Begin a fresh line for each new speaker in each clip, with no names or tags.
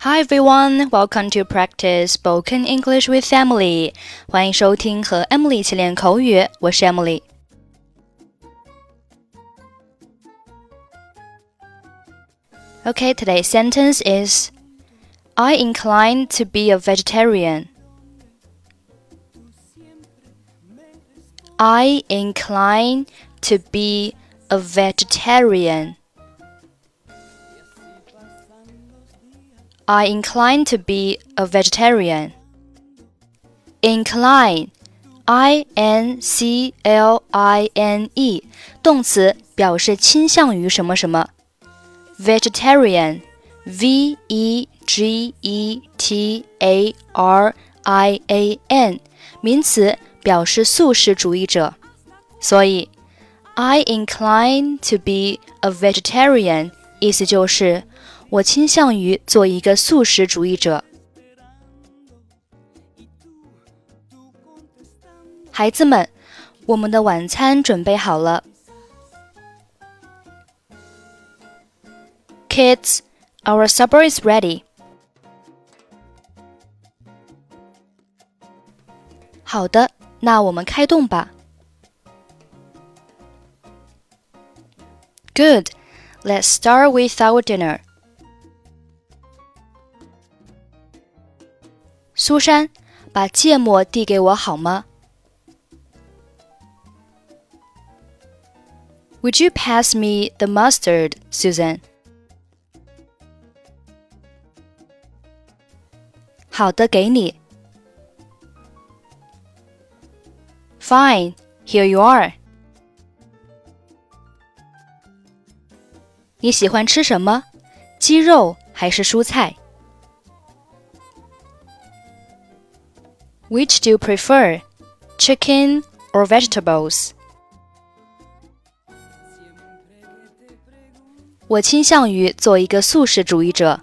Hi everyone, welcome to practice spoken English with Emily. 欢迎收听和 Emily 一起练口语，我是 Emily。Okay, today's sentence is I incline to be a vegetarian. I incline to be a vegetarian. I incline to be a vegetarian. Incline, I N C L I N E，动词，表示倾向于什么什么。Vegetarian, V E G E T A R I A N，名词，表示素食主义者。所以，I incline to be a vegetarian，意思就是 我倾向于做一个素食主义者。孩子们，我们的晚餐准备好了。Kids, our supper is ready. 好的，那我们开动吧。Good, let's start with our dinner. 苏珊，把芥末递给我好吗？Would you pass me the mustard, Susan? 好的，给你。Fine, here you are. 你喜欢吃什么？鸡肉还是蔬菜 ？Which do you prefer, chicken or vegetables? 我倾向于做一个素食主义者。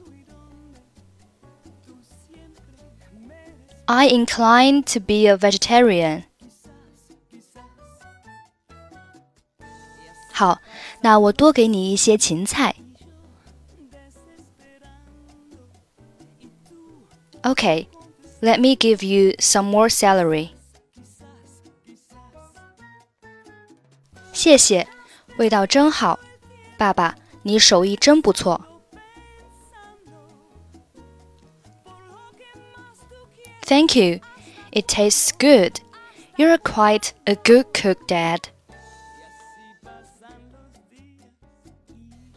I incline to be a vegetarian. 好，那我多给你一些芹菜。Okay. Let me give you some more celery. 谢谢，味道真好。爸爸，你手艺真不错。Thank you. It tastes good. You're quite a good cook, Dad.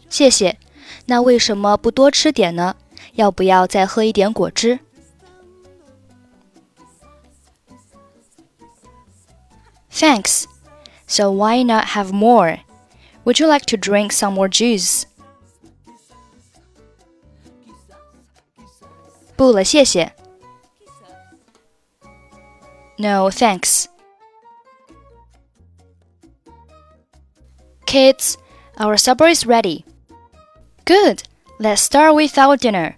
谢谢。那为什么不多吃点呢？要不要再喝一点果汁 ？Thanks. So why not have more? Would you like to drink some more juice? 不了，谢谢。No, thanks. Kids, our supper is ready. Good. Let's start with our dinner.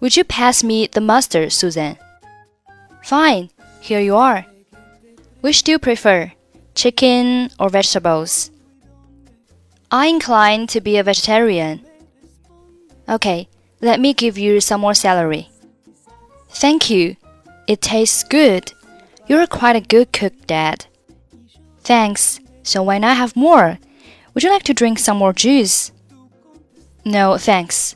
Would you pass me the mustard, Susan? Fine. Here you are. Which do you prefer, chicken or vegetables? I incline to be a vegetarian. Okay, let me give you some more celery. Thank you. It tastes good. You're quite a good cook, Dad. Thanks. So why not have more? Would you like to drink some more juice? No, thanks.